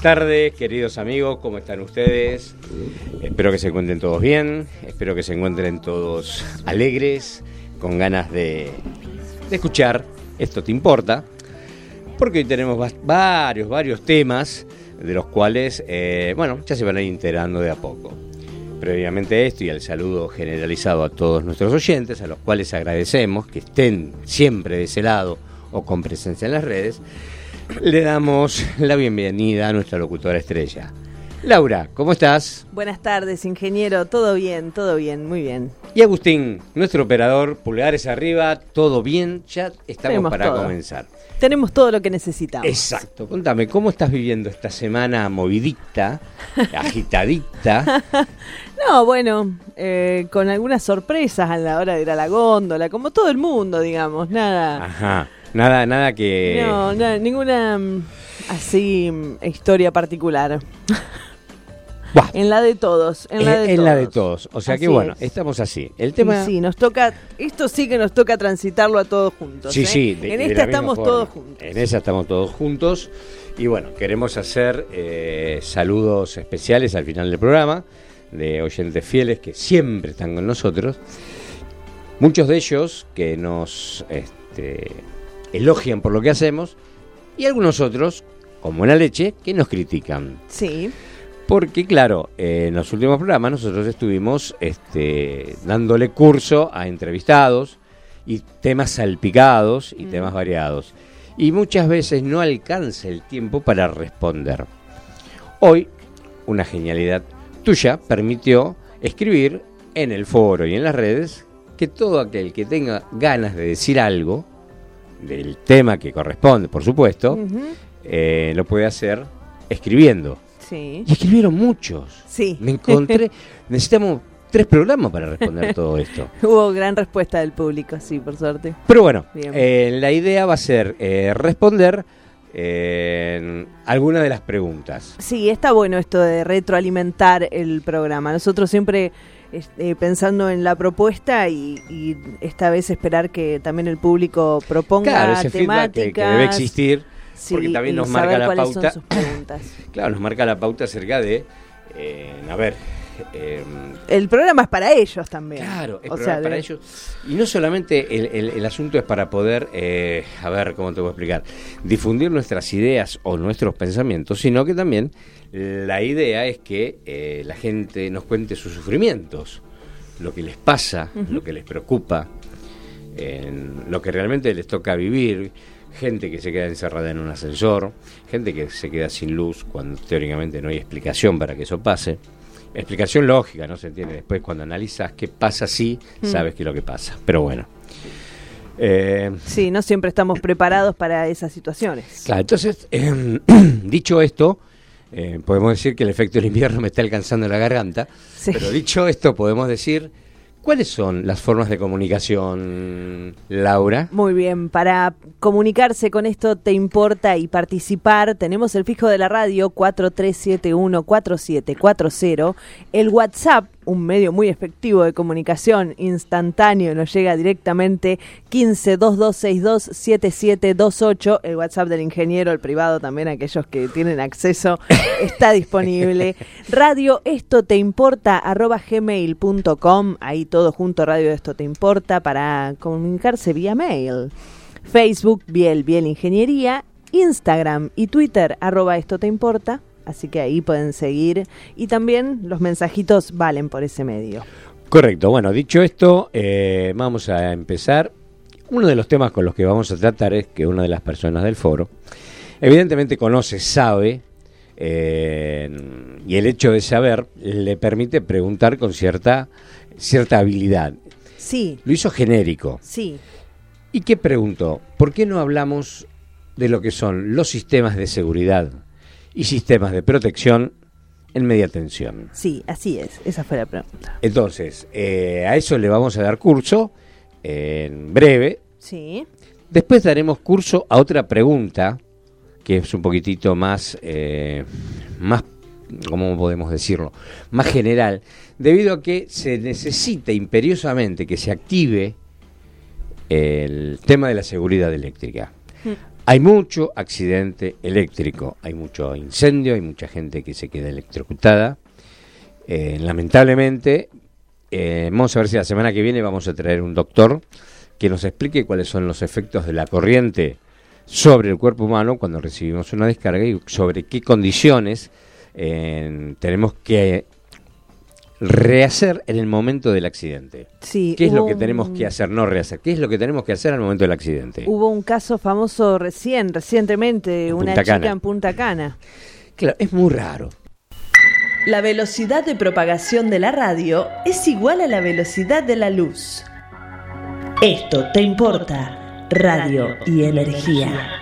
tardes, queridos amigos, ¿cómo están ustedes? Espero que se encuentren todos bien, espero que se encuentren todos alegres, con ganas de, escuchar Esto te importa, porque hoy tenemos varios, varios temas de los cuales, eh, bueno, ya se van a ir enterando de a poco. Previamente esto y al saludo generalizado a todos nuestros oyentes, a los cuales agradecemos que estén siempre de ese lado o con presencia en las redes, le damos la bienvenida a nuestra locutora estrella. Laura, ¿cómo estás? Buenas tardes, ingeniero. Todo bien, todo bien, muy bien. Y Agustín, nuestro operador, pulgares arriba, todo bien, ya estamos para comenzar. Tenemos todo lo que necesitamos. Exacto. Contame, ¿cómo estás viviendo esta semana movidita, agitadita? no, bueno, eh, con algunas sorpresas a la hora de ir a la góndola, como todo el mundo, digamos, nada. Ajá. Nada, nada que. No, ninguna mm, así mm, historia particular. En la de todos, en la de, en La de todos. O sea que bueno, estamos así. El tema. Sí, nos toca. Esto sí que nos toca transitarlo a todos juntos. Sí, ¿eh? sí. en esta estamos todos juntos. En esa estamos todos juntos. Y bueno, queremos hacer eh, saludos especiales al final del programa de oyentes fieles que siempre están con nosotros. Muchos de ellos que nos este, elogian por lo que hacemos y algunos otros, como buena leche, que nos critican. Sí. Porque, claro, en los últimos programas nosotros estuvimos este, dándole curso a entrevistados y temas salpicados y mm. temas variados. Y muchas veces no alcanza el tiempo para responder. Hoy, una genialidad tuya permitió escribir en el foro y en las redes que todo aquel que tenga ganas de decir algo del tema que corresponde, por supuesto, eh, lo puede hacer escribiendo. Sí. Y escribieron muchos. Sí. Me encontré, necesitamos tres programas para responder todo esto. Hubo gran respuesta del público, sí, por suerte. Pero bueno, eh, la idea va a ser eh, responder algunas de las preguntas. Sí, está bueno esto de retroalimentar el programa. Nosotros siempre eh, pensando en la propuesta y, esta vez esperar que también el público proponga claro, ese temáticas. Que, que, debe existir, porque también nos marca la pauta. claro, nos marca la pauta acerca de, eh, a ver, eh, el programa es para ellos también. Claro, es para ellos. Y no solamente el, asunto es para poder, a ver, ¿cómo te voy a explicar? Difundir nuestras ideas o nuestros pensamientos, sino que también la idea es que eh, la gente nos cuente sus sufrimientos, lo que les pasa, lo que les preocupa, lo que realmente les toca vivir. Gente que se queda encerrada en un ascensor, gente que se queda sin luz cuando teóricamente no hay explicación para que eso pase. Explicación lógica, no se entiende. Después, cuando analizas qué pasa así, mm. sabes qué es lo que pasa. Pero bueno. Eh, sí, no siempre estamos preparados para esas situaciones. Claro, entonces, em, dicho esto, eh, podemos decir que el efecto del invierno me está alcanzando la garganta, pero dicho esto, podemos decir ¿Cuáles son las formas de comunicación, Laura? Muy bien, para comunicarse con esto te importa y participar, tenemos el fijo de la radio 43714740, el WhatsApp, un medio muy efectivo de comunicación instantáneo, nos llega directamente 1522627728, el WhatsApp del ingeniero, el privado también, aquellos que tienen acceso, está disponible. Radio esto te importa arroba gmail.com, ahí todo junto, Radio Esto Te Importa, para comunicarse vía mail. Facebook, Biel, Biel Ingeniería, Instagram y Twitter, arroba Esto Te Importa. Así que ahí pueden seguir. Y también los mensajitos valen por ese medio. Correcto. Bueno, dicho esto, eh, vamos a empezar. Uno de los temas con los que vamos a tratar es que una de las personas del foro, evidentemente conoce, sabe, eh, y el hecho de saber le permite preguntar con cierta cierta habilidad. Sí. Lo hizo genérico. Sí. ¿Y qué preguntó? ¿Por qué no hablamos de lo que son los sistemas de seguridad y sistemas de protección en media tensión? Sí, así es. Esa fue la pregunta. Entonces, eh, a eso le vamos a dar curso en breve. Sí. Después daremos curso a otra pregunta que es un poquitito más, eh, más ¿cómo podemos decirlo? Más general, debido a que se necesita imperiosamente que se active el tema de la seguridad eléctrica. Hay mucho accidente eléctrico, hay mucho incendio, hay mucha gente que se queda electrocutada. Eh, lamentablemente, eh, vamos a ver si la semana que viene vamos a traer un doctor que nos explique cuáles son los efectos de la corriente sobre el cuerpo humano cuando recibimos una descarga y sobre qué condiciones tenemos que rehacer en el momento del accidente. Sí, ¿Qué es lo que tenemos que hacer? No rehacer. ¿Qué es lo que tenemos que hacer al momento del accidente? Hubo un caso famoso recién, recientemente, una chica en Punta Cana. Claro, es muy raro. La velocidad de propagación de la radio es igual a la velocidad de la luz. Esto te importa, radio y energía.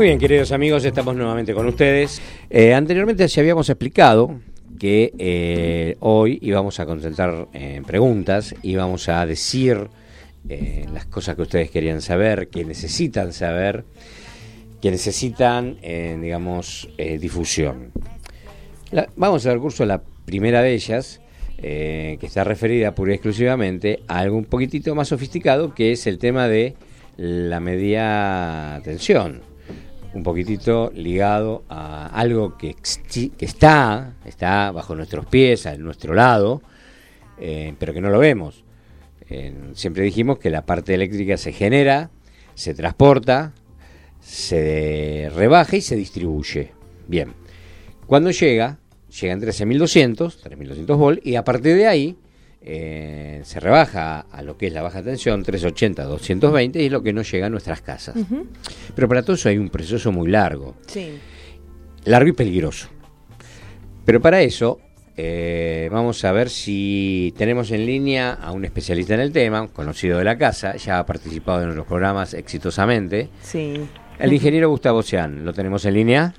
Muy bien, queridos amigos, estamos nuevamente con ustedes. Eh, anteriormente ya habíamos explicado que eh, hoy íbamos a concentrar en preguntas, íbamos a decir eh, las cosas que ustedes querían saber, que necesitan saber, que necesitan, digamos, difusión. vamos a dar curso a la primera de ellas, que está referida pura y exclusivamente a algo un poquitito más sofisticado, que es el tema de la media tensión un poquitito ligado a algo que, está, está bajo nuestros pies, a nuestro lado, eh, pero que no lo vemos. siempre dijimos que la parte eléctrica se genera, se transporta, se rebaja y se distribuye. Bien, cuando llega, llega en 13.200, 3.200 volts, y a partir de ahí eh, se rebaja a lo que es la baja tensión, 380, 220, y es lo que no llega a nuestras casas. Pero para todo eso hay un proceso muy largo. Largo y peligroso. Pero para eso eh, vamos a ver si tenemos en línea a un especialista en el tema, conocido de la casa, ya ha participado en los programas exitosamente. Sí. El ingeniero Gustavo Sean, ¿lo tenemos en línea?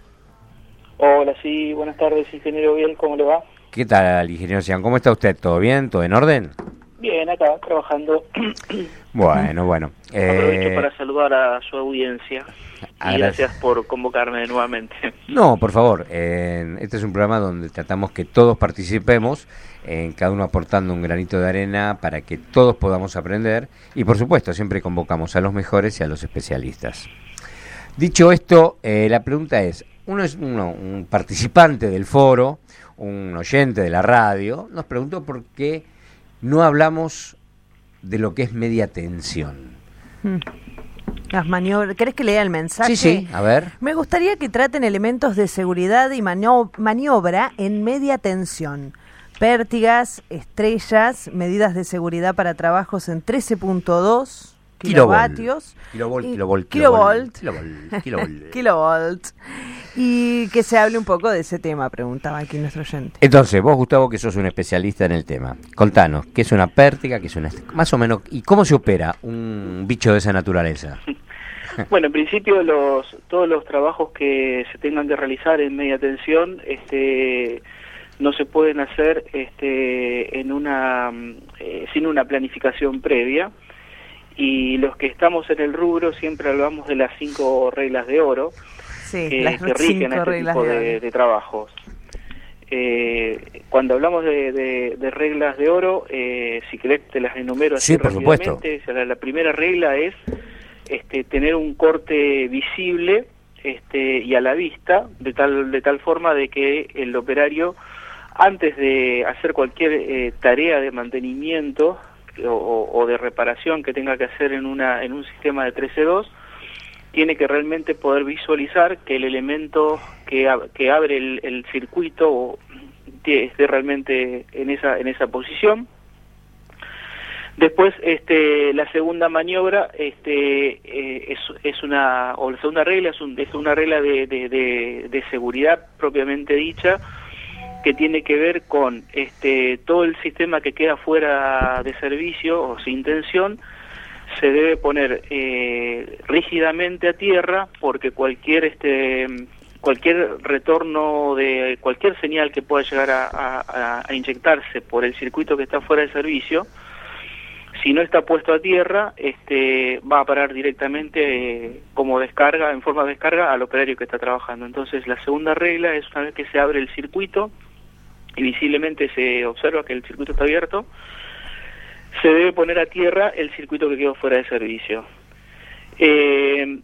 Hola, sí, buenas tardes, ingeniero Biel, ¿cómo le va? ¿Qué tal, ingeniero Sean? ¿Cómo está usted? ¿Todo bien? ¿Todo en orden? Bien, acá, trabajando. Bueno, bueno. Aprovecho eh, para saludar a su audiencia. Y gracias por convocarme nuevamente. No, por favor. este es un programa donde tratamos que todos participemos, en cada uno aportando un granito de arena para que todos podamos aprender. Y por supuesto, siempre convocamos a los mejores y a los especialistas. Dicho esto, eh, la pregunta es, uno es uno, un participante del foro, un oyente de la radio, nos preguntó por qué no hablamos de lo que es media tensión. Hmm. Las maniobras. ¿Querés que lea el mensaje? Sí, sí, a ver. Me gustaría que traten elementos de seguridad y maniobra en media tensión. Pértigas, estrellas, medidas de seguridad para trabajos en 13.2 kilovatios. Kilovolt, kilovolt, kilovolt, kilovolt, kilovolt. kilovolt y que se hable un poco de ese tema, preguntaba aquí nuestro oyente. Entonces, vos, Gustavo, que sos un especialista en el tema, contanos, ¿qué es una pértiga? ¿Qué es una... Más o menos, ¿y cómo se opera un bicho de esa naturaleza? Bueno, en principio los, todos los trabajos que se tengan que realizar en media tensión este, no se pueden hacer este, en una, eh, sin una planificación previa y los que estamos en el rubro siempre hablamos de las cinco reglas de oro que, rigen este tipo de, trabajos. Eh, cuando hablamos de, reglas de oro, eh, si querés te las enumero así por supuesto. la primera regla es este, tener un corte visible este, y a la vista, de tal, de tal forma de que el operario, antes de hacer cualquier eh, tarea de mantenimiento o, de reparación que tenga que hacer en, una, en un sistema de 13.2, tiene que realmente poder visualizar que el elemento que, que abre el, circuito esté realmente en esa, en esa posición. Después, este, la segunda maniobra este, eh, es, una, o la segunda regla es una regla de, de, de, seguridad propiamente dicha, que tiene que ver con este, todo el sistema que queda fuera de servicio o sin tensión, se debe poner eh, rígidamente a tierra porque cualquier este cualquier retorno de cualquier señal que pueda llegar a, a inyectarse por el circuito que está fuera de servicio si no está puesto a tierra, este, va a parar directamente eh, como descarga, en forma de descarga, al operario que está trabajando. Entonces, la segunda regla es una vez que se abre el circuito y visiblemente se observa que el circuito está abierto, se debe poner a tierra el circuito que quedó fuera de servicio. Eh,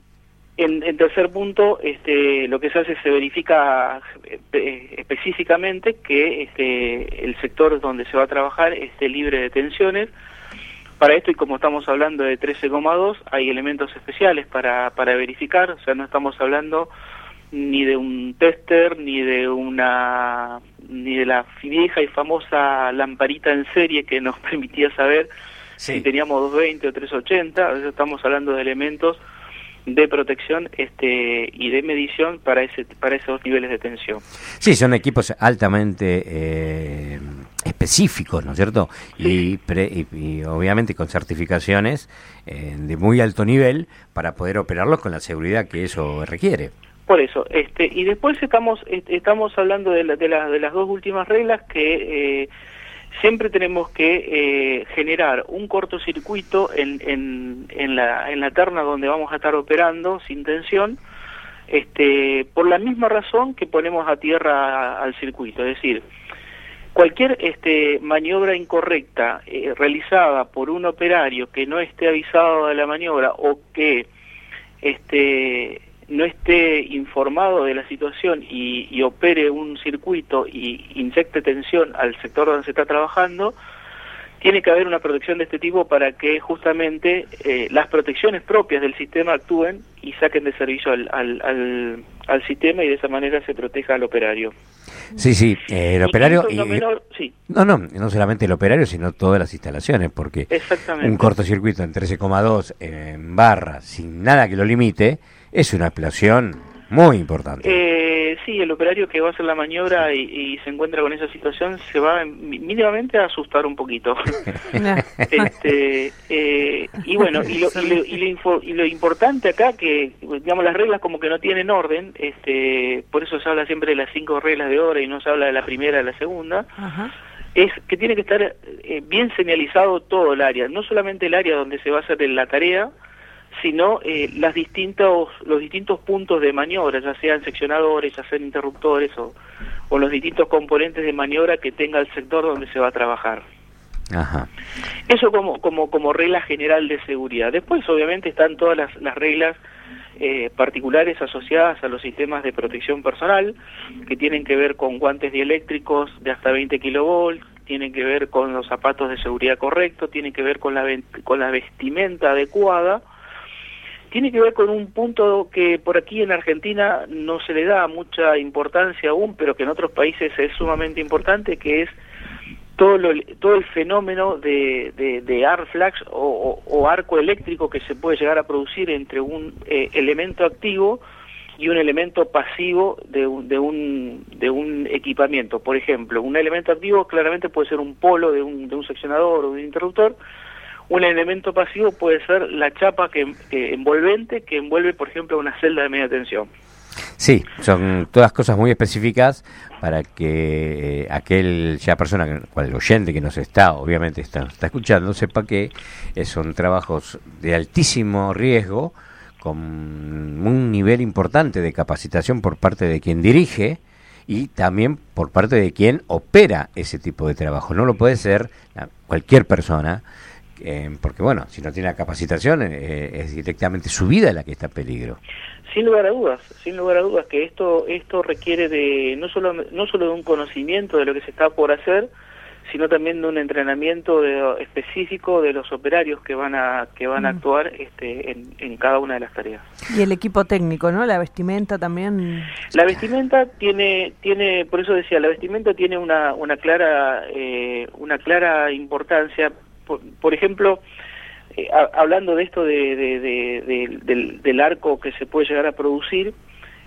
en, tercer punto, este, lo que se hace se verifica eh, específicamente que este, el sector donde se va a trabajar esté libre de tensiones, para esto, y como estamos hablando de 13,2, hay elementos especiales para, para verificar, o sea, no estamos hablando ni de un tester, ni de una ni de la vieja y famosa lamparita en serie que nos permitía saber si teníamos 220 o 380, estamos hablando de elementos de protección este y de medición para ese para esos niveles de tensión. Sí, son equipos altamente eh, específicos, ¿no es cierto? Y, obviamente con certificaciones eh, de muy alto nivel para poder operarlos con la seguridad que eso requiere. Por eso, este y después estamos estamos hablando de, de, de las dos últimas reglas que eh, siempre tenemos que eh, generar un cortocircuito en, en, en, la, en la terna donde vamos a estar operando sin tensión, este, por la misma razón que ponemos a tierra al circuito, es decir, cualquier este, maniobra incorrecta eh, realizada por un operario que no esté avisado de la maniobra o que este, no esté informado de la situación y, opere un circuito y inyecte tensión al sector donde se está trabajando, tiene que haber una protección de este tipo para que justamente eh, las protecciones propias del sistema actúen y saquen de servicio al, al, al, sistema y de esa manera se proteja al operario. Sí, sí, eh, el operario... no, no, no solamente el operario, sino todas las instalaciones, porque un cortocircuito en 13,2 en barra, sin nada que lo limite, es una explosión muy importante. Eh, sí, el operario que va a hacer la maniobra y, se encuentra con esa situación se va mínimamente a asustar un poquito. este, eh, y bueno, y lo, y, lo, importante acá, que digamos las reglas como que no tienen orden, este, por eso se habla siempre de las cinco reglas de oro y no se habla de la primera y de la segunda, es que tiene que estar eh, bien señalizado todo el área, no solamente el área donde se va a hacer la tarea, sino eh, las distintos, los distintos puntos de maniobra, ya sean seccionadores, ya sean interruptores o, o los distintos componentes de maniobra que tenga el sector donde se va a trabajar. Ajá. Eso como, como, como regla general de seguridad. Después, obviamente, están todas las, las reglas eh, particulares asociadas a los sistemas de protección personal, que tienen que ver con guantes dieléctricos de hasta 20 kilovolts, tienen que ver con los zapatos de seguridad correctos, tienen que ver con la, con la vestimenta adecuada, tiene que ver con un punto que por aquí en Argentina no se le da mucha importancia aún, pero que en otros países es sumamente importante, que es todo, todo el fenómeno de, de, de o, arco eléctrico que se puede llegar a producir entre un eh, elemento activo y un elemento pasivo de un, de un, de un equipamiento. Por ejemplo, un elemento activo claramente puede ser un polo de un, de un seccionador o de un interruptor, un elemento pasivo puede ser la chapa que, envolvente que envuelve, por ejemplo, una celda de media tensión. Sí, son todas cosas muy específicas para que eh, aquel ya persona, cual oyente que nos está, obviamente está, está escuchando, sepa que eh, son trabajos de altísimo riesgo, con un nivel importante de capacitación por parte de quien dirige y también por parte de quien opera ese tipo de trabajo. No lo puede ser cualquier persona eh, porque bueno, si no tiene la capacitación eh, es directamente su vida la que está en peligro. Sin lugar a dudas, sin lugar a dudas que esto esto requiere de no solo no solo de un conocimiento de lo que se está por hacer, sino también de un entrenamiento específico de los operarios que van a que van a mm. actuar este, en, cada una de las tareas. Y el equipo técnico, ¿no? La vestimenta también. La vestimenta tiene tiene por eso decía la vestimenta tiene una una clara eh, una clara importancia por, ejemplo, eh, hablando de esto de, del, arco que se puede llegar a producir,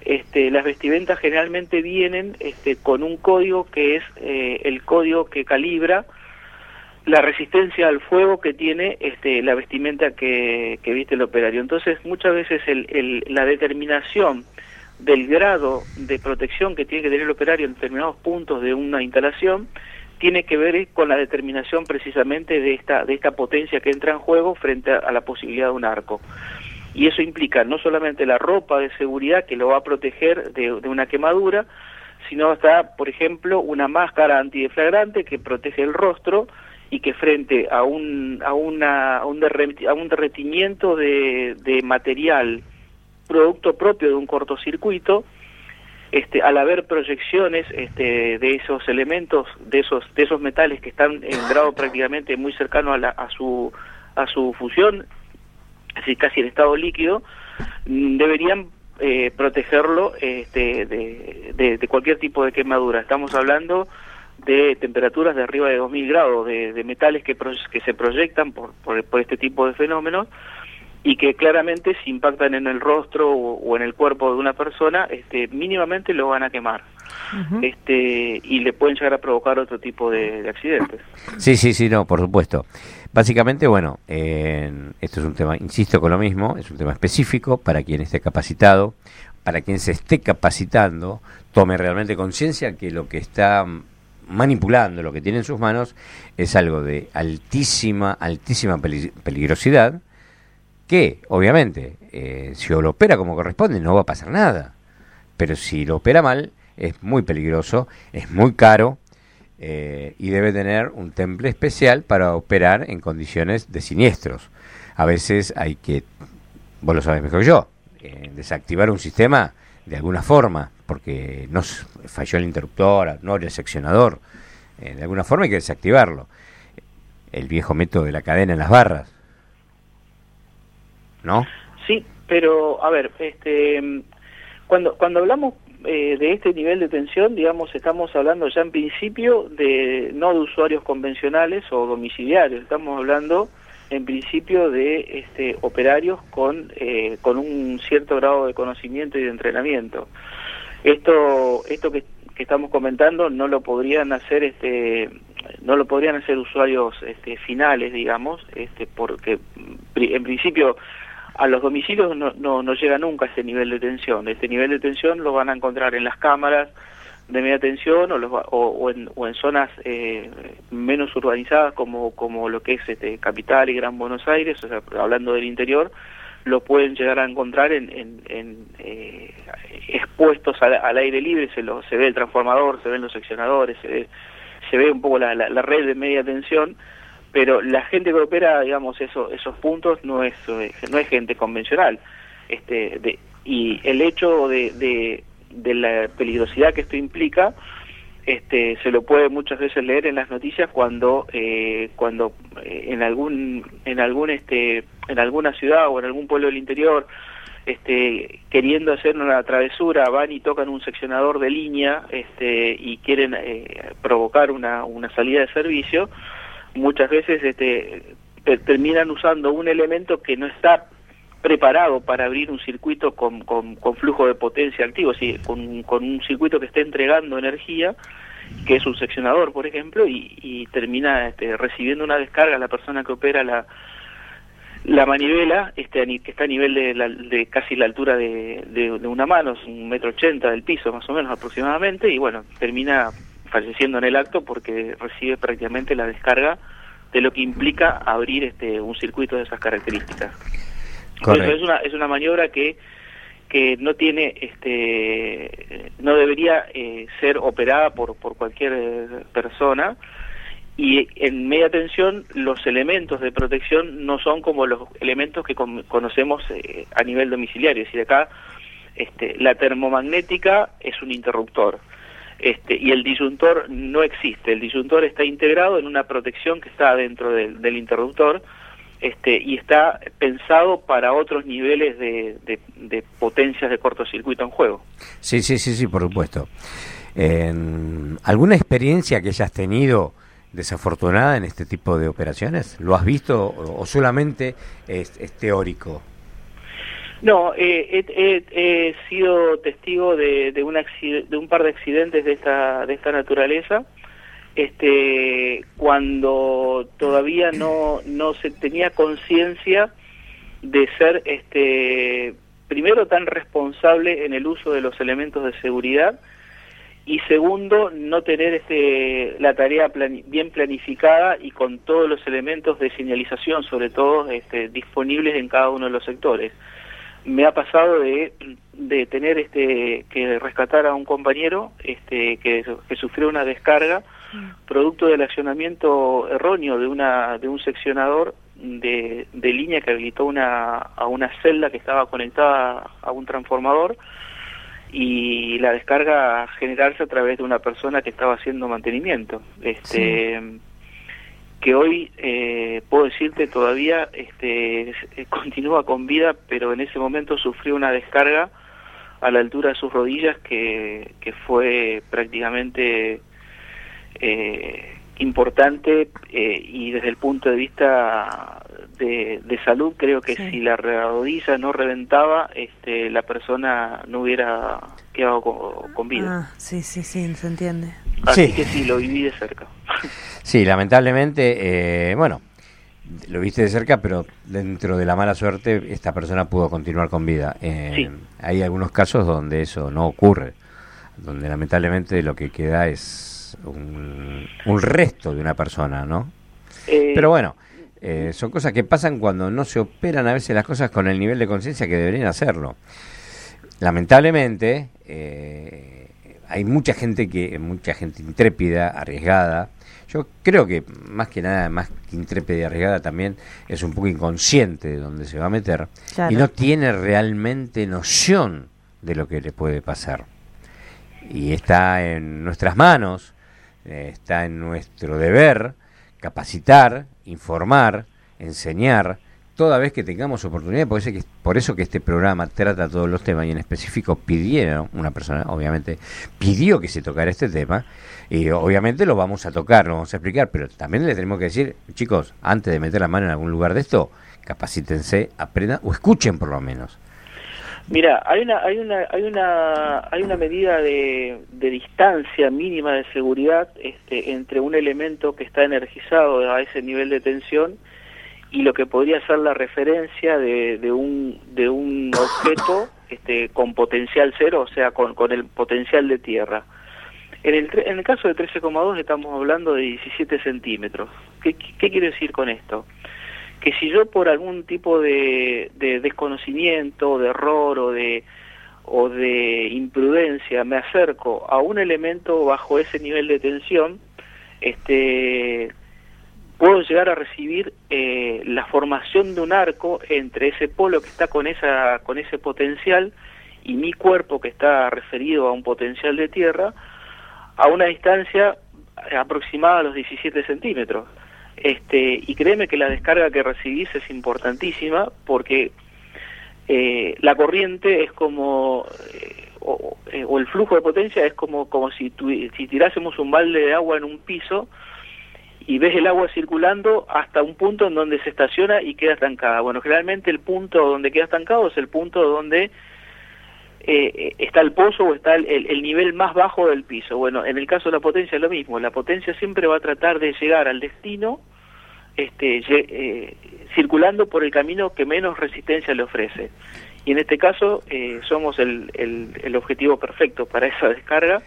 este, las vestimentas generalmente vienen este, con un código que es eh, el código que calibra la resistencia al fuego que tiene este, la vestimenta que, viste el operario. Entonces, muchas veces la determinación del grado de protección que tiene que tener el operario en determinados puntos de una instalación tiene que ver con la determinación precisamente de esta, de esta potencia que entra en juego frente a, la posibilidad de un arco. Y eso implica no solamente la ropa de seguridad que lo va a proteger de, una quemadura, sino hasta, por ejemplo, una máscara antideflagrante que protege el rostro y que frente a un, a una, a un, derretimiento de, de material producto propio de un cortocircuito, este, al haber proyecciones este, de esos elementos, de esos, de esos metales que están en grado prácticamente muy cercano a, la, a, su, a su fusión, así casi en estado líquido, mm, deberían eh, protegerlo este, de, cualquier tipo de quemadura. Estamos hablando de temperaturas de arriba de 2000 grados, de, metales que, que se proyectan por, por, por este tipo de fenómenos y que claramente si impactan en el rostro o, en el cuerpo de una persona, este, mínimamente lo van a quemar. este, y le pueden llegar a provocar otro tipo de, accidentes. Sí, sí, sí, no, por supuesto. Básicamente, bueno, esto es un tema, insisto con lo mismo, es un tema específico para quien esté capacitado, para quien se esté capacitando, tome realmente conciencia que lo que está manipulando, lo que tiene en sus manos, es algo de altísima, altísima peligrosidad, que obviamente eh, si lo opera como corresponde no va a pasar nada, pero si lo opera mal es muy peligroso, es muy caro eh, y debe tener un temple especial para operar en condiciones de siniestros. A veces hay que, vos lo sabés mejor que yo, eh, desactivar un sistema de alguna forma, porque no falló el interruptor, no el seccionador, de alguna forma hay que desactivarlo. El viejo método de la cadena en las barras, ¿no? Sí, pero a ver, este, cuando cuando hablamos eh, de este nivel de tensión, digamos, estamos hablando ya en principio de no de usuarios convencionales o domiciliarios, estamos hablando en principio de este, operarios con, eh, con un cierto grado de conocimiento y de entrenamiento. Esto, esto que, que estamos comentando no lo podrían hacer este no lo podrían hacer usuarios este, finales digamos este porque en principio a los domicilios no, no, no llega nunca ese nivel de tensión. Este nivel de tensión lo van a encontrar en las cámaras de media tensión o, en, o en, zonas eh, menos urbanizadas como, como lo que es este, Capital y Gran Buenos Aires, o sea, hablando del interior, lo pueden llegar a encontrar en, eh, expuestos al, aire libre, se, lo, se ve el transformador, se ven los seccionadores, se ve, se ve un poco la, la red de media tensión pero la gente que opera, digamos, eso, esos puntos no es, no es gente convencional. Este, de, y el hecho de, de, de, la peligrosidad que esto implica, este, se lo puede muchas veces leer en las noticias cuando, eh, cuando eh, en algún, en algún, este, en alguna ciudad o en algún pueblo del interior, este, queriendo hacer una travesura, van y tocan un seccionador de línea, este, y quieren eh, provocar una, una salida de servicio muchas veces este, terminan usando un elemento que no está preparado para abrir un circuito con, con, flujo de potencia activo, ¿sí? con, con un circuito que esté entregando energía, que es un seccionador, por ejemplo, y, y termina este, recibiendo una descarga la persona que opera la, la manivela, este, que está a nivel de, de casi la altura de, de, una mano, es un metro ochenta del piso más o menos aproximadamente, y bueno, termina falleciendo en el acto porque recibe prácticamente la descarga de lo que implica abrir este un circuito de esas características. es una, es una maniobra que que no tiene este no debería eh, ser operada por por cualquier eh, persona. Y en media tensión los elementos de protección no son como los elementos que conocemos eh, a nivel domiciliario, es decir, acá este, la termomagnética es un interruptor este, y el disyuntor no existe, el disyuntor está integrado en una protección que está dentro del, interruptor este, y está pensado para otros niveles de, de, potencias de cortocircuito en juego. Sí, sí, sí, sí, por supuesto. ¿Alguna experiencia que hayas tenido desafortunada en este tipo de operaciones? ¿Lo has visto o, solamente es, teórico? No, eh, he, sido testigo de, un par de accidentes de esta, de esta naturaleza, este, cuando todavía no, no se tenía conciencia de ser, este, primero tan responsable en el uso de los elementos de seguridad y segundo no tener este la tarea bien planificada y con todos los elementos de señalización sobre todo este, disponibles en cada uno de los sectores me ha pasado de, de tener este que rescatar a un compañero este que, que sufrió una descarga producto del accionamiento erróneo de una de un seccionador de, de línea que habilitó una a una celda que estaba conectada a un transformador y la descarga generarse a través de una persona que estaba haciendo mantenimiento. Este, que hoy eh, puedo decirte todavía este, continúa con vida, pero en ese momento sufrió una descarga a la altura de sus rodillas que, que fue prácticamente eh, importante eh, y desde el punto de vista de, de salud creo que si la rodilla no reventaba este la persona no hubiera quedado con, vida. Ah, sí sí sí se entiende. Así que sí lo viví de cerca sí lamentablemente eh, bueno lo viste de cerca, pero dentro de la mala suerte esta persona pudo continuar con vida. Eh, hay algunos casos donde eso no ocurre, donde lamentablemente lo que queda es un, resto de una persona, ¿no? Eh, Pero bueno, eh, son cosas que pasan cuando no se operan a veces las cosas con el nivel de conciencia que deberían hacerlo. Lamentablemente, hay mucha gente que, mucha gente intrépida, arriesgada. Yo creo que más que nada, más que intrépida y arriesgada, también es un poco inconsciente de dónde se va a meter y no tiene realmente noción de lo que le puede pasar. Y está en nuestras manos eh, está en nuestro deber capacitar, informar, enseñar, toda vez que tengamos oportunidad, por eso, que, por eso que este programa trata todos los temas y en específico pidieron, una persona obviamente pidió que se tocara este tema y obviamente lo vamos a tocar, lo vamos a explicar, pero también le tenemos que decir, chicos, antes de meter la mano en algún lugar de esto, capacítense, aprendan o escuchen por lo menos. Mira, hay una, hay una, hay una, hay una medida de, de distancia mínima de seguridad este, entre un elemento que está energizado a ese nivel de tensión y lo que podría ser la referencia de, de un, de un objeto este, con potencial cero, o sea, con, con el potencial de tierra. En el, en el caso de 13,2 estamos hablando de 17 centímetros. ¿Qué, ¿Qué quiero decir con esto? que si yo por algún tipo de, de desconocimiento, de error o de, o de imprudencia me acerco a un elemento bajo ese nivel de tensión, este, puedo llegar a recibir eh, la formación de un arco entre ese polo que está con, esa, con ese potencial y mi cuerpo que está referido a un potencial de tierra a una distancia aproximada a los 17 centímetros. Este, y créeme que la descarga que recibís es importantísima porque eh, la corriente es como, eh, eh, o, el flujo de potencia es como, como si, si tirásemos un balde de agua en un piso y ves el agua circulando hasta un punto en donde se estaciona y queda estancada. Bueno, generalmente el punto donde queda estancado es el punto donde eh, está el pozo o está el, nivel más bajo del piso. Bueno, en el caso de la potencia es lo mismo. La potencia siempre va a tratar de llegar al destino este, eh, circulando por el camino que menos resistencia le ofrece. Y en este caso eh, somos el, el, objetivo perfecto para esa descarga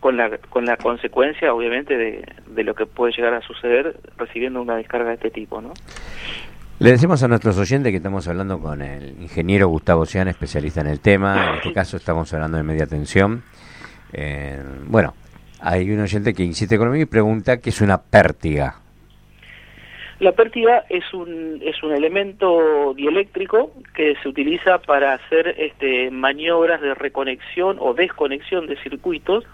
con la, con la consecuencia, obviamente, de, de lo que puede llegar a suceder recibiendo una descarga de este tipo, ¿no? Le decimos a nuestros oyentes que estamos hablando con el ingeniero Gustavo Cian, especialista en el tema. En este caso estamos hablando de media tensión. Eh, bueno, hay un oyente que insiste conmigo y pregunta qué es una pértiga. La pértiga es un, es un elemento dieléctrico que se utiliza para hacer este, maniobras de reconexión o desconexión de circuitos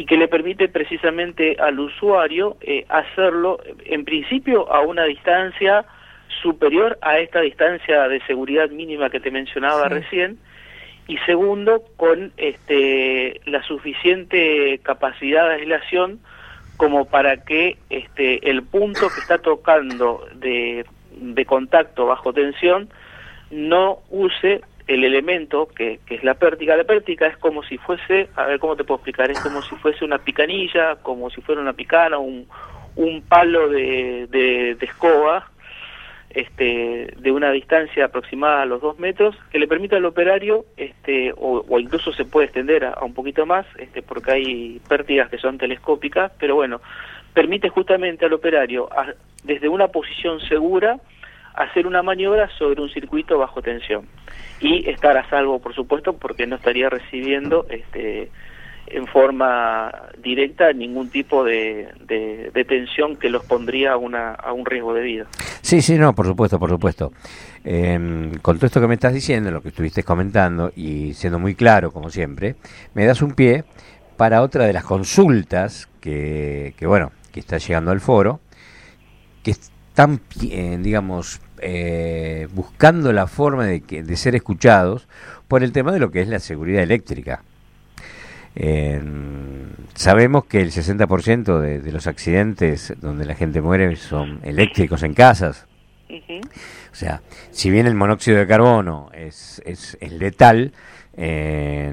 y que le permite precisamente al usuario eh, hacerlo en principio a una distancia superior a esta distancia de seguridad mínima que te mencionaba recién y segundo con este la suficiente capacidad de aislación como para que este el punto que está tocando de, de contacto bajo tensión no use el elemento que, que es la pértiga. La pértiga es como si fuese, a ver cómo te puedo explicar, es como si fuese una picanilla, como si fuera una picana, un, un palo de, de, escoba este, de una distancia aproximada a los dos metros que le permita al operario, este, o, incluso se puede extender a, un poquito más, este, porque hay pértigas que son telescópicas, pero bueno, permite justamente al operario, desde una posición segura, hacer una maniobra sobre un circuito bajo tensión y estar a salvo, por supuesto, porque no estaría recibiendo este, en forma directa ningún tipo de, de, tensión que los pondría a, una, a un riesgo de vida. Sí, sí, no, por supuesto, por supuesto. Eh, con todo esto que me estás diciendo, lo que estuviste comentando y siendo muy claro, como siempre, me das un pie para otra de las consultas que, que bueno, que está llegando al foro, que están, eh, digamos, eh, buscando la forma de, de ser escuchados por el tema de lo que es la seguridad eléctrica. Eh, sabemos que el 60% de, de los accidentes donde la gente muere son eléctricos en casas. O sea, si bien el monóxido de carbono es, es, letal, eh,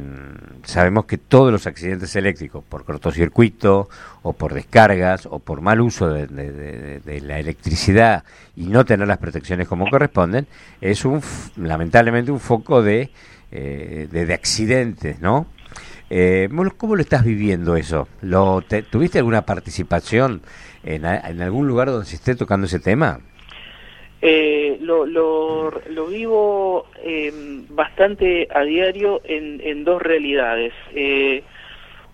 sabemos que todos los accidentes eléctricos, por cortocircuito o por descargas o por mal uso de, de, la electricidad y no tener las protecciones como corresponden, es un lamentablemente un foco de, eh, de, accidentes, ¿no? Eh, ¿Cómo lo estás viviendo eso? ¿Lo, ¿Tuviste alguna participación en, algún lugar donde se esté tocando ese tema? Eh, lo, lo, lo, vivo eh, bastante a diario en, en dos realidades. Eh,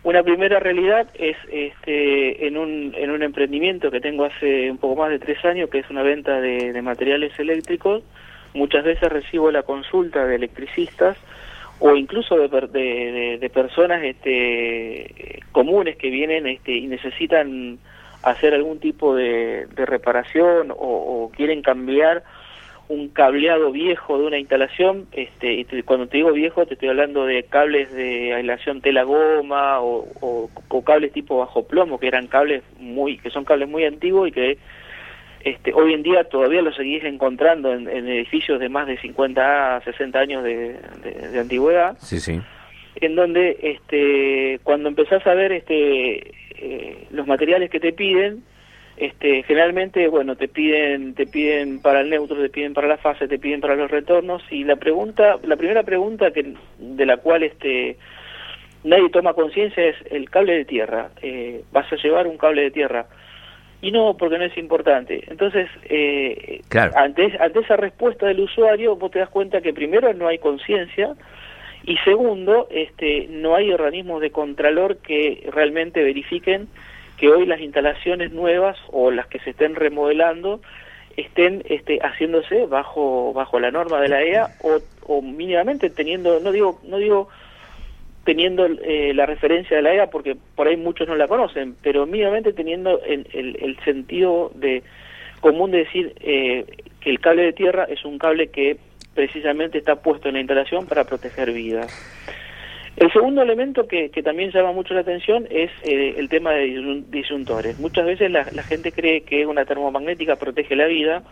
una primera realidad es este, en, un, en un emprendimiento que tengo hace un poco más de tres años, que es una venta de, de materiales eléctricos. Muchas veces recibo la consulta de electricistas o incluso de, de, personas este, comunes que vienen este, y necesitan hacer algún tipo de, reparación o, quieren cambiar un cableado viejo de una instalación, este, y cuando te digo viejo te estoy hablando de cables de aislación tela goma o, o, cables tipo bajo plomo, que eran cables muy, que son cables muy antiguos y que este, hoy en día todavía lo seguís encontrando en, edificios de más de 50 a 60 años de, antigüedad. Sí, sí. En donde este, cuando empezás a ver este, eh, los materiales que te piden, este, generalmente, bueno, te piden, te piden para el neutro, te piden para la fase, te piden para los retornos y la pregunta, la primera pregunta que, de la cual este, nadie toma conciencia es el cable de tierra. Eh, vas a llevar un cable de tierra y no porque no es importante. Entonces, eh, ante, ante esa respuesta del usuario, vos te das cuenta que primero no hay conciencia y segundo, este, no hay organismos de contralor que realmente verifiquen que hoy las instalaciones nuevas o las que se estén remodelando estén este, haciéndose bajo bajo la norma de la EA o, mínimamente teniendo no digo no digo teniendo eh, la referencia de la EA, porque por ahí muchos no la conocen, pero mínimamente teniendo el, el, sentido de común de decir eh, que el cable de tierra es un cable que precisamente está puesto en la instalación para proteger vidas. El segundo elemento que, también llama mucho la atención es eh, el tema de disyuntores. Muchas veces la, gente cree que una termomagnética protege la vida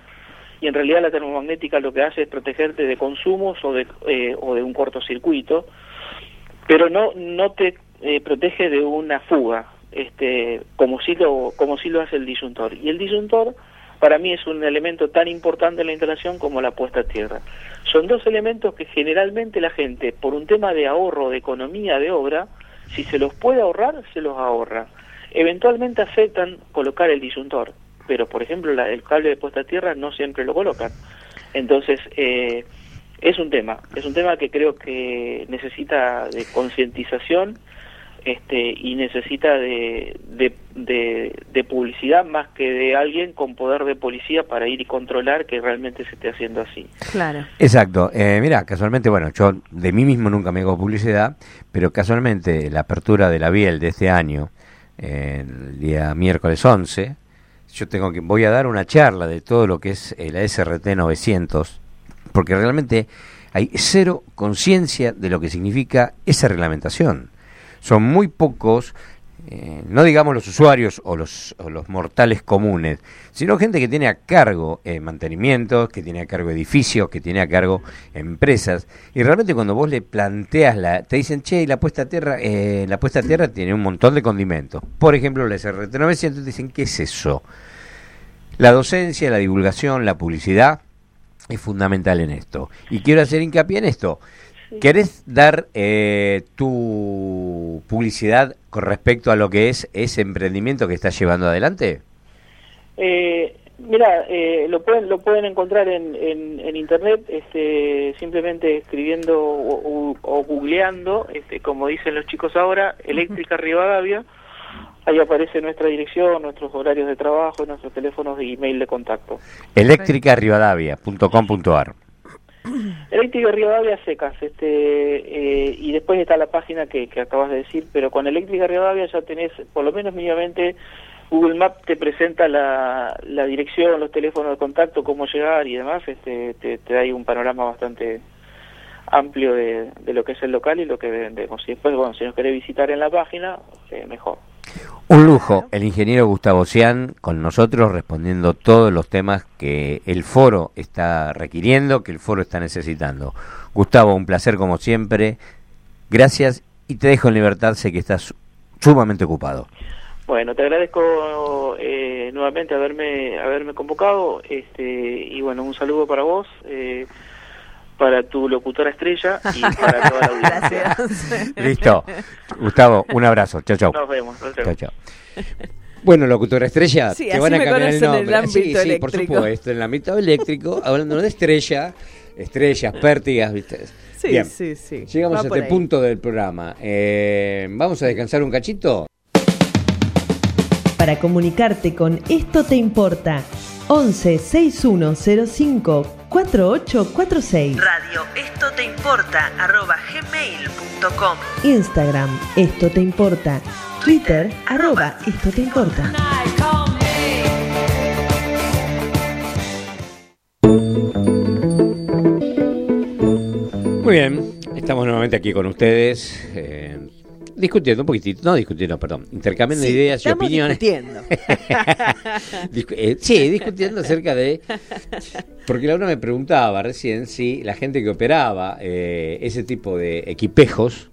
y en realidad la termomagnética lo que hace es protegerte de consumos o de, eh, o de un cortocircuito, pero no, no te eh, protege de una fuga, este, como, si lo, como si lo hace el disyuntor. Y el disyuntor para mí es un elemento tan importante en la instalación como la puesta a tierra. Son dos elementos que generalmente la gente, por un tema de ahorro, de economía de obra, si se los puede ahorrar, se los ahorra. Eventualmente aceptan colocar el disyuntor, pero por ejemplo el cable de puesta a tierra no siempre lo colocan. Entonces, eh, es un tema, es un tema que creo que necesita de concientización este, y necesita de, de, publicidad más que de alguien con poder de policía para ir y controlar que realmente se esté haciendo así. Claro. Exacto. Eh, mira, casualmente, bueno, yo de mí mismo nunca me hago publicidad, pero casualmente la apertura de la Biel de este año, el día miércoles 11, yo tengo que voy a dar una charla de todo lo que es la SRT 900, porque realmente hay cero conciencia de lo que significa esa reglamentación son muy pocos, eh, no digamos los usuarios o los, los, mortales comunes, sino gente que tiene a cargo eh, mantenimientos, que tiene a cargo edificios, que tiene a cargo empresas. Y realmente cuando vos le planteas la, te dicen, che, la puesta a tierra, eh, la puesta a tierra tiene un montón de condimentos. Por ejemplo, la SRT 900 dicen, ¿qué es eso? La docencia, la divulgación, la publicidad es fundamental en esto. Y quiero hacer hincapié en esto. ¿Querés dar eh, tu publicidad con respecto a lo que es ese emprendimiento que estás llevando adelante? Eh, mira, eh, lo pueden lo pueden encontrar en, en, internet, este, simplemente escribiendo o, googleando, este, como dicen los chicos ahora, Eléctrica Rivadavia. Ahí aparece nuestra dirección, nuestros horarios de trabajo, nuestros teléfonos y email de contacto. eléctricarrivadavia.com.ar Eléctrica Rivadavia secas, este, eh, y después está la página que, acabas de decir, pero con Eléctrica Rivadavia ya tenés, por lo menos mínimamente, Google Maps te presenta la, dirección, los teléfonos de contacto, cómo llegar y demás, este, te, te da ahí un panorama bastante amplio de, de, lo que es el local y lo que vendemos. Y después, bueno, si nos querés visitar en la página, eh, mejor. Un lujo, el ingeniero Gustavo Cian con nosotros respondiendo todos los temas que el foro está requiriendo, que el foro está necesitando. Gustavo, un placer como siempre. Gracias y te dejo en libertad, sé que estás sumamente ocupado. Bueno, te agradezco eh, nuevamente haberme haberme convocado este y bueno, un saludo para vos. Eh, para tu locutora estrella y para toda la audiencia. Listo. Gustavo, un abrazo. Chao, chao. Nos vemos. Chao, chao. Bueno, locutora estrella, te van a cambiar el nombre. En el sí, sí, por supuesto, en el ámbito eléctrico, hablando de estrella, estrellas, pértigas, ¿viste? Sí, sí, sí. Llegamos a este punto del programa. Eh, ¿Vamos a descansar un cachito? Para comunicarte con Esto Te Importa, 11 6105 4846. Radio Esto Te Importa, arroba gmail.com. Instagram, Esto Te Importa. Twitter, arroba Esto Te Importa. Muy bien, estamos nuevamente aquí con ustedes. Eh, discutiendo un poquitito, no discutiendo, perdón, intercambiando ideas y opiniones. Discutiendo. Eh, sí, discutiendo acerca de. Porque Laura me preguntaba recién si la gente que operaba eh, ese tipo de equipejos,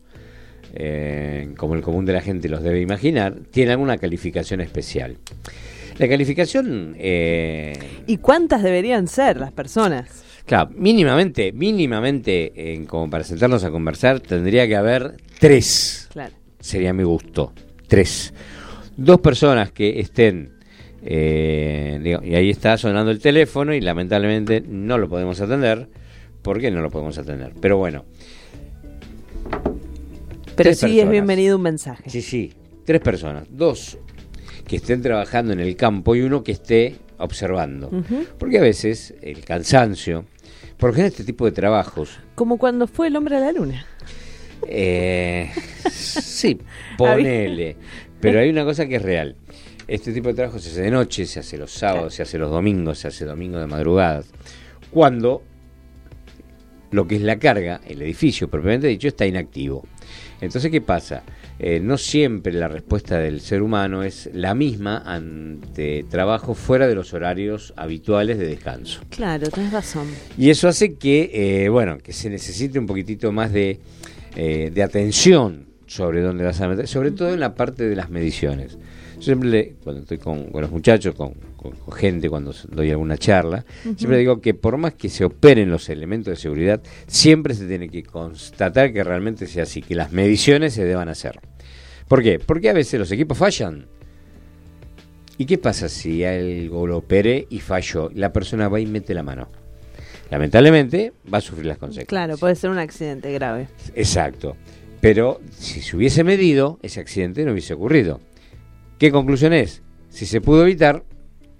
eh, como el común de la gente los debe imaginar, tiene alguna calificación especial. La calificación. ¿Y cuántas deberían ser las personas? Claro, mínimamente, mínimamente, como para sentarnos a conversar, tendría que haber tres. Sería mi gusto. Tres. Dos personas que estén, eh, y ahí está sonando el teléfono y lamentablemente no lo podemos atender. ¿Por qué no lo podemos atender? Pero bueno. Pero sí es bienvenido un mensaje. Sí, sí. Tres personas. Dos que estén trabajando en el campo y uno que esté observando. Porque a veces el cansancio, por ejemplo este tipo de trabajos. Como cuando fue el hombre a la luna. Eh, sí, ponele. Pero hay una cosa que es real. Este tipo de trabajo se hace de noche, se hace los sábados, se hace los domingos, se hace domingo de madrugada. Cuando lo que es la carga, el edificio propiamente dicho, está inactivo. Entonces, ¿qué pasa? Eh, no siempre la respuesta del ser humano es la misma ante trabajo fuera de los horarios habituales de descanso. Claro, tienes razón. Y eso hace que, eh, bueno, que se necesite un poquitito más de, eh, de atención sobre dónde vas a meter, sobre todo en la parte de las mediciones. Yo siempre, cuando estoy con, los muchachos, con, gente, cuando doy alguna charla, siempre digo que por más que se operen los elementos de seguridad, siempre se tiene que constatar que realmente sea así, que las mediciones se deban hacer. ¿Por qué? Porque a veces los equipos fallan. ¿Y qué pasa si algo lo opere y falló? La persona va y mete la mano. Lamentablemente va a sufrir las consecuencias. Claro, puede ser un accidente grave. Exacto. Pero si se hubiese medido, ese accidente no hubiese ocurrido. ¿Qué conclusión es? Si se pudo evitar,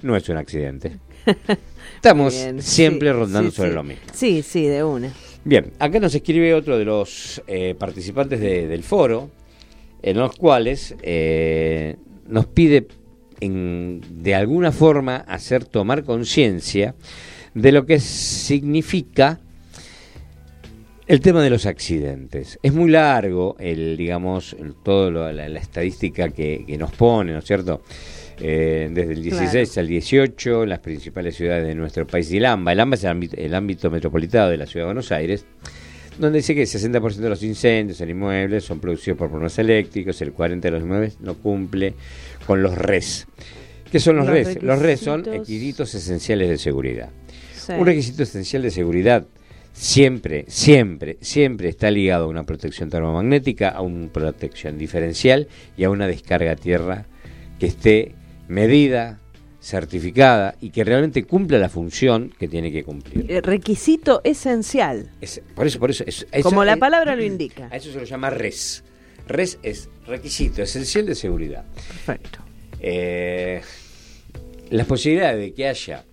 no es un accidente. Estamos siempre rondando sobre lo mismo. Sí, sí, de una. Bien, acá nos escribe otro de los eh, participantes del foro, en los cuales eh, nos pide de alguna forma hacer tomar conciencia de lo que significa el tema de los accidentes. Es muy largo el, digamos, toda la, estadística que, nos pone, ¿no es cierto? Eh, desde el 16 al 18, en las principales ciudades de nuestro país y el AMBA. El AMBA es el ámbito, metropolitano de la ciudad de Buenos Aires, donde dice que el 60% de los incendios en inmuebles son producidos por problemas eléctricos, el 40% de los inmuebles no cumple con los RES. ¿Qué son los, RES? Los RES son requisitos esenciales de seguridad. Un requisito esencial de seguridad siempre, siempre, siempre está ligado a una protección termomagnética, a una protección diferencial y a una descarga a tierra que esté medida, certificada y que realmente cumpla la función que tiene que cumplir. Eh, requisito esencial. por eso, por eso. Como la palabra lo indica. A eso se lo llama RES. RES es requisito esencial de seguridad. Perfecto. Eh, las posibilidades de que haya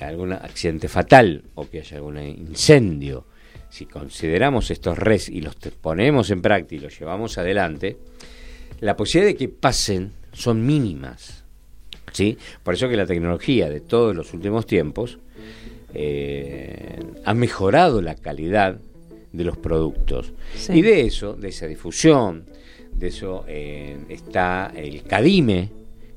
algún accidente fatal o que haya algún incendio, si consideramos estos res y los ponemos en práctica y los llevamos adelante, la posibilidad de que pasen son mínimas. ¿sí? Por eso que la tecnología de todos los últimos tiempos eh, ha mejorado la calidad de los productos. Y de eso, de esa difusión, de eso eh, está el CADIME,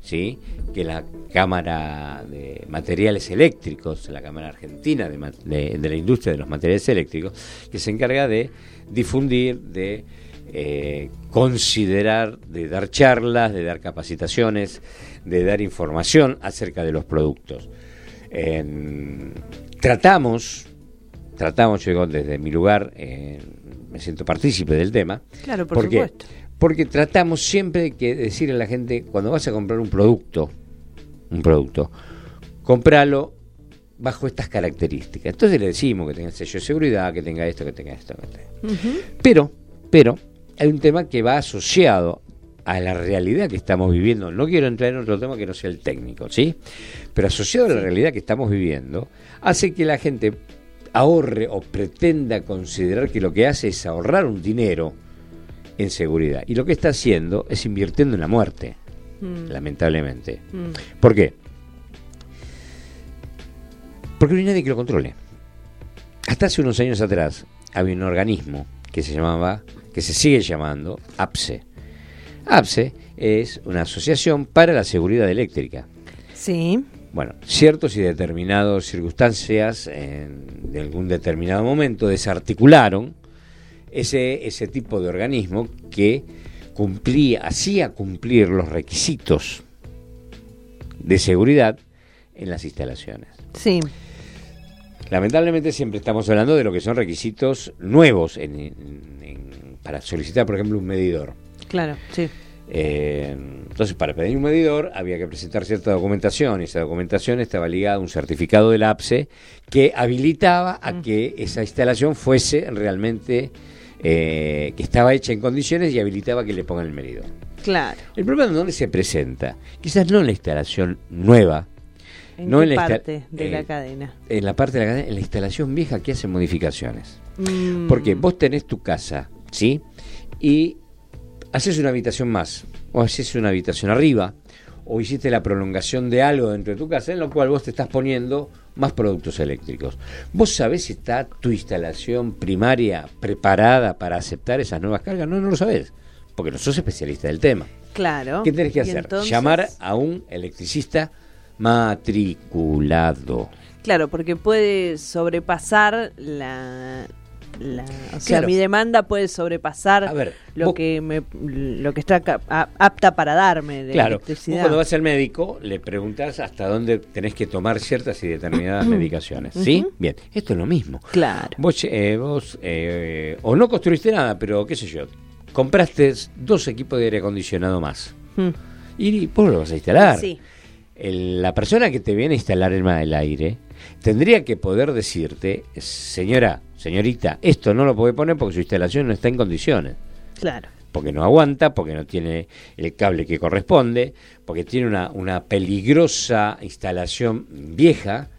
¿sí? que la Cámara de Materiales Eléctricos, la Cámara Argentina de, la Industria de los Materiales Eléctricos, que se encarga de difundir, de eh, considerar, de dar charlas, de dar capacitaciones, de dar información acerca de los productos. tratamos, tratamos, yo desde mi lugar, me siento partícipe del tema. Claro, por supuesto porque tratamos siempre de que decirle a la gente, cuando vas a comprar un producto, un producto, compralo bajo estas características. Entonces le decimos que tenga sello de seguridad, que tenga esto, que tenga esto. Pero, pero, hay un tema que va asociado a la realidad que estamos viviendo. No quiero entrar en otro tema que no sea el técnico, ¿sí? Pero asociado a la realidad que estamos viviendo, hace que la gente ahorre o pretenda considerar que lo que hace es ahorrar un dinero en seguridad. Y lo que está haciendo es invirtiendo en la muerte, mm. lamentablemente. Mm. ¿Por qué? Porque no hay nadie que lo controle. Hasta hace unos años atrás había un organismo que se llamaba, que se sigue llamando APSE. APSE es una asociación para la seguridad eléctrica. Sí. Bueno, ciertos y determinados circunstancias en, de algún determinado momento desarticularon ese, ese tipo de organismo que cumplía, hacía cumplir los requisitos de seguridad en las instalaciones. Sí. Lamentablemente siempre estamos hablando de lo que son requisitos nuevos para solicitar, por ejemplo, un medidor. Claro, sí. Eh, entonces, para pedir un medidor había que presentar cierta documentación y esa documentación estaba ligada a un certificado del APSE que habilitaba a mm. que esa instalación fuese realmente eh, que estaba hecha en condiciones y habilitaba que le pongan el medidor. Claro. El problema es dónde se presenta. Quizás no en la instalación nueva. ¿En no qué en la parte de la eh, cadena? En la parte de la cadena, en la instalación vieja que hace modificaciones. Mm. Porque vos tenés tu casa, ¿sí? Y haces una habitación más, o haces una habitación arriba, o hiciste la prolongación de algo dentro de tu casa, en lo cual vos te estás poniendo más productos eléctricos. ¿Vos sabés si está tu instalación primaria preparada para aceptar esas nuevas cargas? No, no lo sabés, porque no sos especialista del tema. Claro. ¿Qué tenés que hacer? Llamar a un electricista matriculado. Claro, porque puede sobrepasar la, o sea, mi demanda puede sobrepasar lo que me, lo que está apta para darme de claro, electricidad. cuando vas al médico le preguntas hasta dónde tenés que tomar ciertas y determinadas medicaciones, ¿sí? Bien, esto es lo mismo. Claro. Vos, eh, eh, o no construiste nada, pero qué sé yo, compraste dos equipos de aire acondicionado más. Mm. Y vos lo vas a instalar. Sí. la persona que te viene a instalar el, el aire tendría que poder decirte, señora, señorita, esto no lo puede poner porque su instalación no está en condiciones. Claro. Porque no aguanta, porque no tiene el cable que corresponde, porque tiene una, una peligrosa instalación vieja.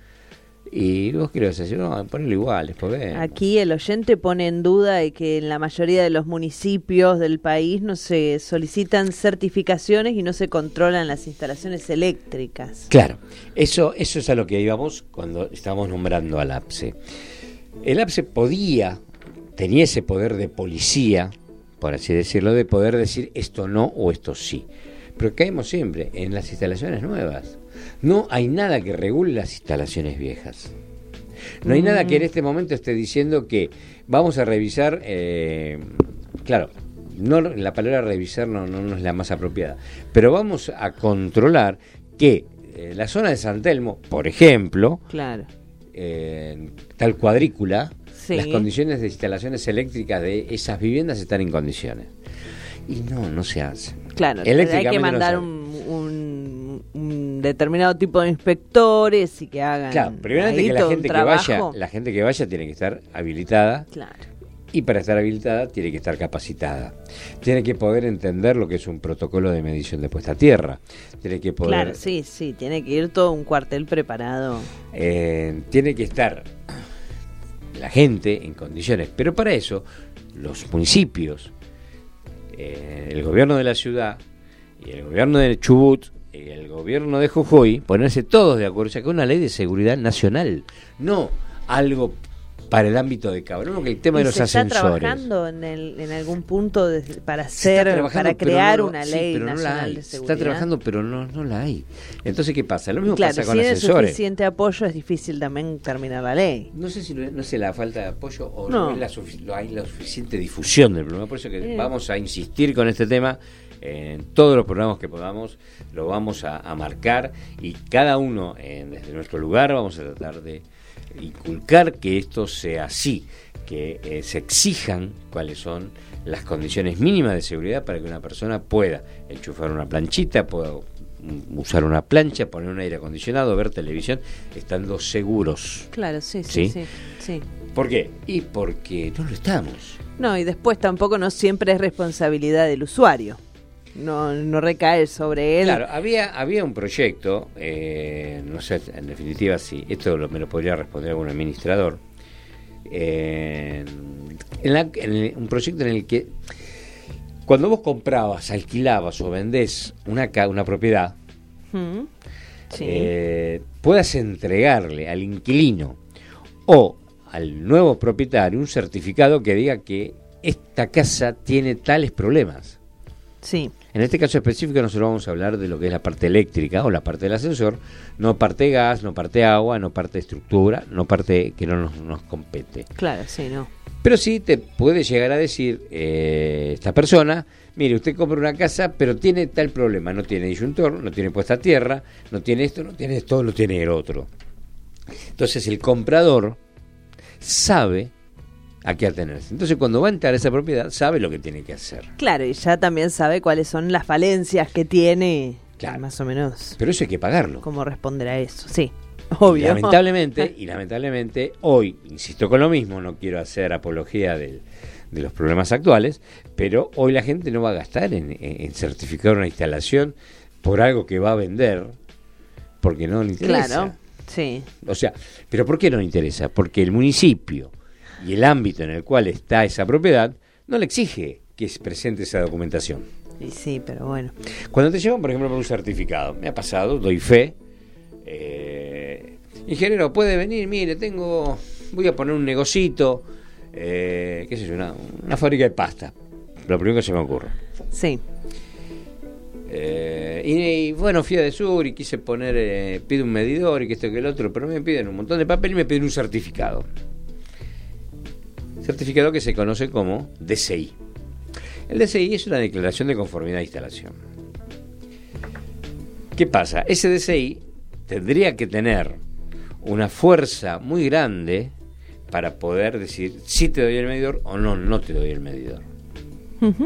Y vos querés decir, no, ponelo igual, Aquí el oyente pone en duda de que en la mayoría de los municipios del país no se solicitan certificaciones y no se controlan las instalaciones eléctricas. Claro, eso, eso es a lo que íbamos cuando estábamos nombrando al APSE. El APSE podía, tenía ese poder de policía, por así decirlo, de poder decir esto no o esto sí. Pero caemos siempre en las instalaciones nuevas. No hay nada que regule las instalaciones viejas. No hay nada que en mm. este momento esté diciendo que vamos a revisar, eh, claro, no, la palabra revisar no, no, es la más apropiada, pero vamos a controlar que eh, la zona de San Telmo, por ejemplo, claro tal cuadrícula, las condiciones de instalaciones eléctricas de esas viviendas están en condiciones. Y no, no se hace. Claro, hay que mandar un, determinado tipo de inspectores y que hagan. Claro, primeramente que la gente que vaya, la gente que vaya tiene que estar habilitada. Claro y para estar habilitada tiene que estar capacitada. Tiene que poder entender lo que es un protocolo de medición de puesta a tierra. Tiene que poder. Claro, sí, sí, tiene que ir todo un cuartel preparado. Eh, tiene que estar la gente en condiciones. Pero para eso, los municipios, eh, el gobierno de la ciudad y el gobierno de Chubut y el gobierno de Jujuy, ponerse todos de acuerdo, o sea, que una ley de seguridad nacional, no algo para el ámbito de Cabrón, que el tema de los se ascensores. ¿Está trabajando en, en algún punto para hacer, para crear una ley nacional de seguridad? Se está trabajando, pero no, no la hay. Entonces, ¿qué pasa? Lo mismo claro, pasa con si ascensores. Si suficiente apoyo, es difícil también terminar la ley. No sé si no sé la falta de apoyo o no, hay la suficiente difusión del problema. Por eso que vamos a insistir con este tema en todos los programas que podamos lo vamos a, marcar y cada uno desde nuestro lugar vamos a tratar de inculcar que esto sea así, que eh, se exijan cuáles son las condiciones mínimas de seguridad para que una persona pueda enchufar una planchita, pueda usar una plancha, poner un aire acondicionado, ver televisión, estando seguros. Claro, sí, sí, sí. sí, ¿Por qué? Y porque no lo estamos. No, y después tampoco no siempre es responsabilidad del usuario no, no recae sobre él. Claro, había, había un proyecto, eh, no sé, en definitiva, si esto me lo podría responder algún administrador, eh, en, un proyecto en el que cuando vos comprabas, alquilabas o vendés una, una propiedad, eh, puedas entregarle al inquilino o al nuevo propietario un certificado que diga que esta casa tiene tales problemas. Sí. En este caso específico nosotros vamos a hablar de lo que es la parte eléctrica o la parte del ascensor, no parte gas, no parte agua, no parte estructura, no parte que no nos, compete. Claro, sí, no. Pero sí te puede llegar a decir eh, esta persona, mire, usted compra una casa, pero tiene tal problema, no tiene disyuntor, no tiene puesta a tierra, no tiene esto, no tiene esto, no tiene el otro. Entonces el comprador sabe a qué atenerse. Entonces, cuando va a entrar a esa propiedad, sabe lo que tiene que hacer. Claro, y ya también sabe cuáles son las falencias que tiene, claro. más o menos. Pero eso hay que pagarlo. ¿Cómo responder a eso? Sí, obvio. lamentablemente, y lamentablemente, hoy, insisto con lo mismo, no quiero hacer apología de los problemas actuales, pero hoy la gente no va a gastar en, en certificar una instalación por algo que va a vender, porque no le interesa. Claro, sí. O sea, ¿pero por qué no le interesa? Porque el municipio y el ámbito en el cual está esa propiedad no le exige que se presente esa documentación. Y sí, pero bueno. Cuando te llevan, por ejemplo, por un certificado, me ha pasado, doy fe, eh, ingeniero, puede venir, mire, tengo, voy a poner un negocito, eh, qué sé yo, una, una fábrica de pasta. Lo primero que se me ocurre. Sí. Eh, y, y, bueno, fui a de sur y quise poner, eh, pide un medidor y que esto que el otro, pero me piden un montón de papel y me piden un certificado. Certificado que se conoce como DCI. El DCI es una declaración de conformidad de instalación. ¿Qué pasa? Ese DCI tendría que tener una fuerza muy grande para poder decir si te doy el medidor o no, no te doy el medidor.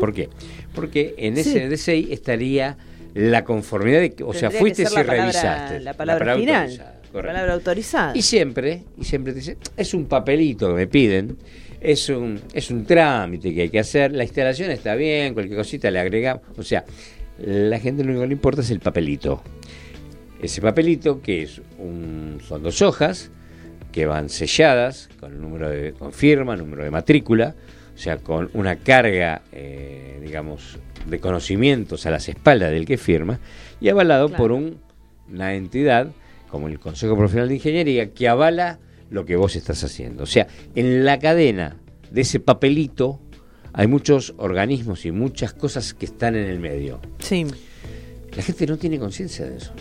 ¿Por qué? Porque en Sí. ese DCI estaría la conformidad de que, o sea, fuiste la palabra- revisaste. La palabra, final. autorizada, La palabra autorizada. Y siempre, y siempre te dice, es un papelito que me piden, es un, es un trámite que hay que hacer, la instalación está bien, cualquier cosita le agregamos. O sea, la gente lo único que le importa es el papelito. Ese papelito que es un, son dos hojas que van selladas con el número de con firma, número de matrícula, o sea, con una carga, eh, digamos, de conocimientos a las espaldas del que firma y avalado Claro. por un- una entidad como el Consejo Profesional de Ingeniería que avala lo que vos estás haciendo. O sea, en la cadena de ese papelito hay muchos organismos y muchas cosas que están en el medio. Sí. La gente no tiene conciencia de eso.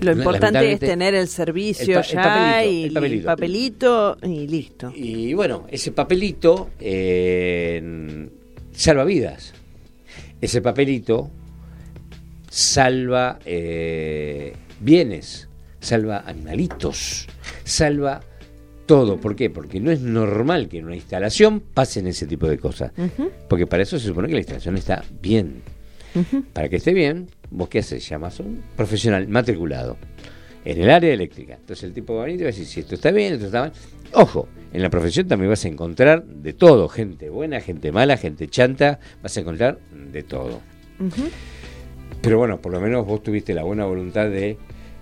Lo importante es tener el servicio el pa- el ya papelito, y el papelito. papelito y listo. Y bueno, ese papelito eh, salva vidas. Ese papelito salva eh, bienes, salva animalitos, salva todo. ¿Por qué? Porque no es normal que en una instalación pasen ese tipo de cosas. Porque para eso se supone que la instalación está bien. Para que esté bien, vos qué haces? Llamas a un profesional matriculado en el área eléctrica. Entonces el tipo va a venir y te va a decir si esto está bien, esto está mal. Ojo, en la profesión también vas a encontrar de todo, gente buena, gente mala, gente chanta, vas a encontrar de todo. Pero bueno, por lo menos vos tuviste la buena voluntad de,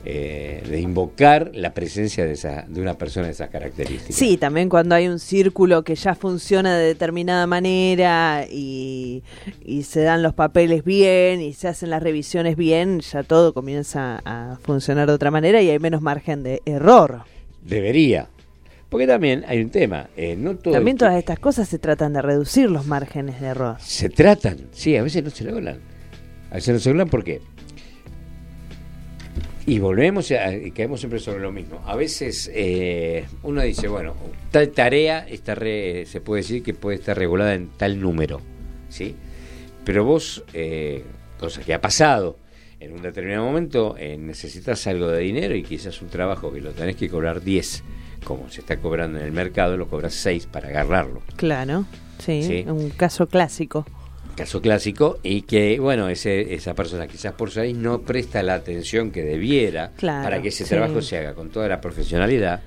eh, de invocar la presencia de, esa, de una persona de esas características. Sí, también cuando hay un círculo que ya funciona de determinada manera y, y se dan los papeles bien y se hacen las revisiones bien, ya todo comienza a funcionar de otra manera y hay menos margen de error. Debería. Porque también hay un tema, eh, no todo También todas estas cosas se tratan de reducir los márgenes de error. se tratan, sí, a veces no se logran. A veces no se logran porque. Y volvemos a, y caemos siempre sobre lo mismo. A veces eh, uno dice, bueno, tal tarea está re- se puede decir que puede estar regulada en tal número, ¿sí? Pero vos, eh, cosa que ha pasado, en un determinado momento eh, necesitas algo de dinero y quizás un trabajo que lo tenés que cobrar 10, como se está cobrando en el mercado, lo cobras 6 para agarrarlo. Claro, sí, Sí. un caso clásico. Caso clásico y que bueno ese, esa persona quizás por su ahí no presta la atención que debiera Claro, para que ese sí. trabajo se haga con toda la profesionalidad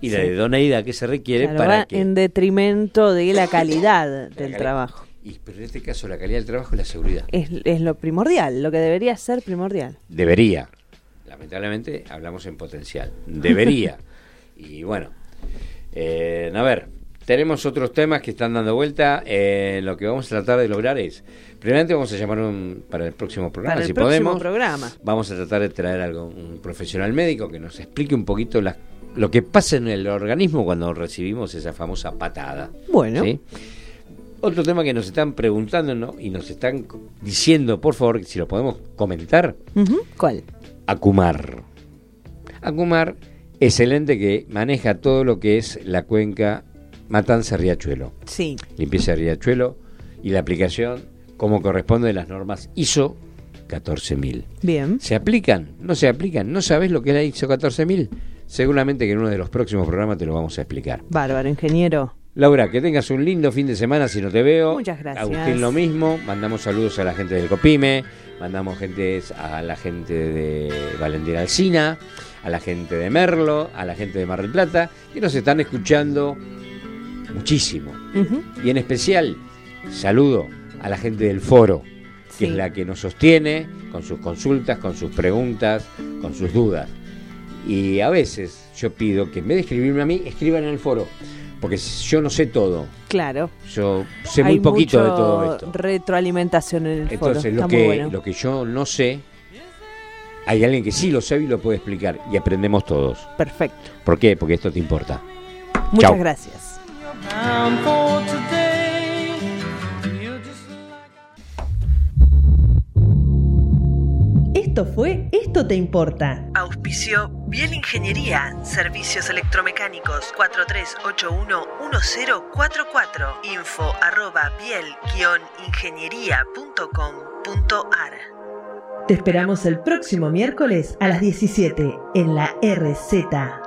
y la idoneidad que se requiere Claro, para va que en detrimento de la calidad del calidad. trabajo. y pero en este caso la calidad del trabajo y la seguridad Es, es lo primordial, lo que debería ser primordial. debería lamentablemente hablamos en potencial debería y bueno eh, a ver tenemos otros temas que están dando vuelta. Eh, lo que vamos a tratar de lograr es, primeramente vamos a llamar un, para el próximo programa, Para el si próximo podemos. programa. Vamos a tratar de traer algo, un profesional médico que nos explique un poquito lo que pasa en el organismo cuando recibimos esa famosa patada. Bueno, ¿sí? Otro tema que nos están preguntando ¿no? y nos están diciendo, por favor, si lo podemos comentar, ¿cuál? Acumar. Acumar es el ente que maneja todo lo que es la cuenca Matanza-Riachuelo. Sí, Limpieza de Riachuelo y la aplicación como corresponde de las normas ISO 14000. bien. ¿Se aplican? ¿No se aplican? ¿No sabes lo que es la ISO 14000? Seguramente que en uno de los próximos programas te lo vamos a explicar. Bárbaro, ingeniero. Laura, que tengas un lindo fin de semana si no te veo. Muchas gracias. Agustín lo mismo. Mandamos saludos a la gente del Copime, mandamos gente a la gente de Valentina Alcina, a la gente de Merlo, a la gente de Mar del Plata, que nos están escuchando muchísimo. Y en especial, saludo a la gente del foro, que Sí. es la que nos sostiene con sus consultas, con sus preguntas, con sus dudas. Y a veces yo pido que en vez de escribirme a mí, escriban en el foro, porque yo no sé todo, Claro. yo sé muy poquito de todo esto. retroalimentación en el foro. Entonces, lo que, bueno. lo que yo no sé, hay alguien que sí lo sabe y lo puede explicar y aprendemos todos. Perfecto. ¿Por qué? Porque esto te importa. Muchas Chau. gracias. Esto fue Esto te importa. Auspicio Biel Ingeniería, servicios electromecánicos 4381-1044. Info arroba biel-ingeniería.com.ar. Te esperamos el próximo miércoles a las 17 en la RZ.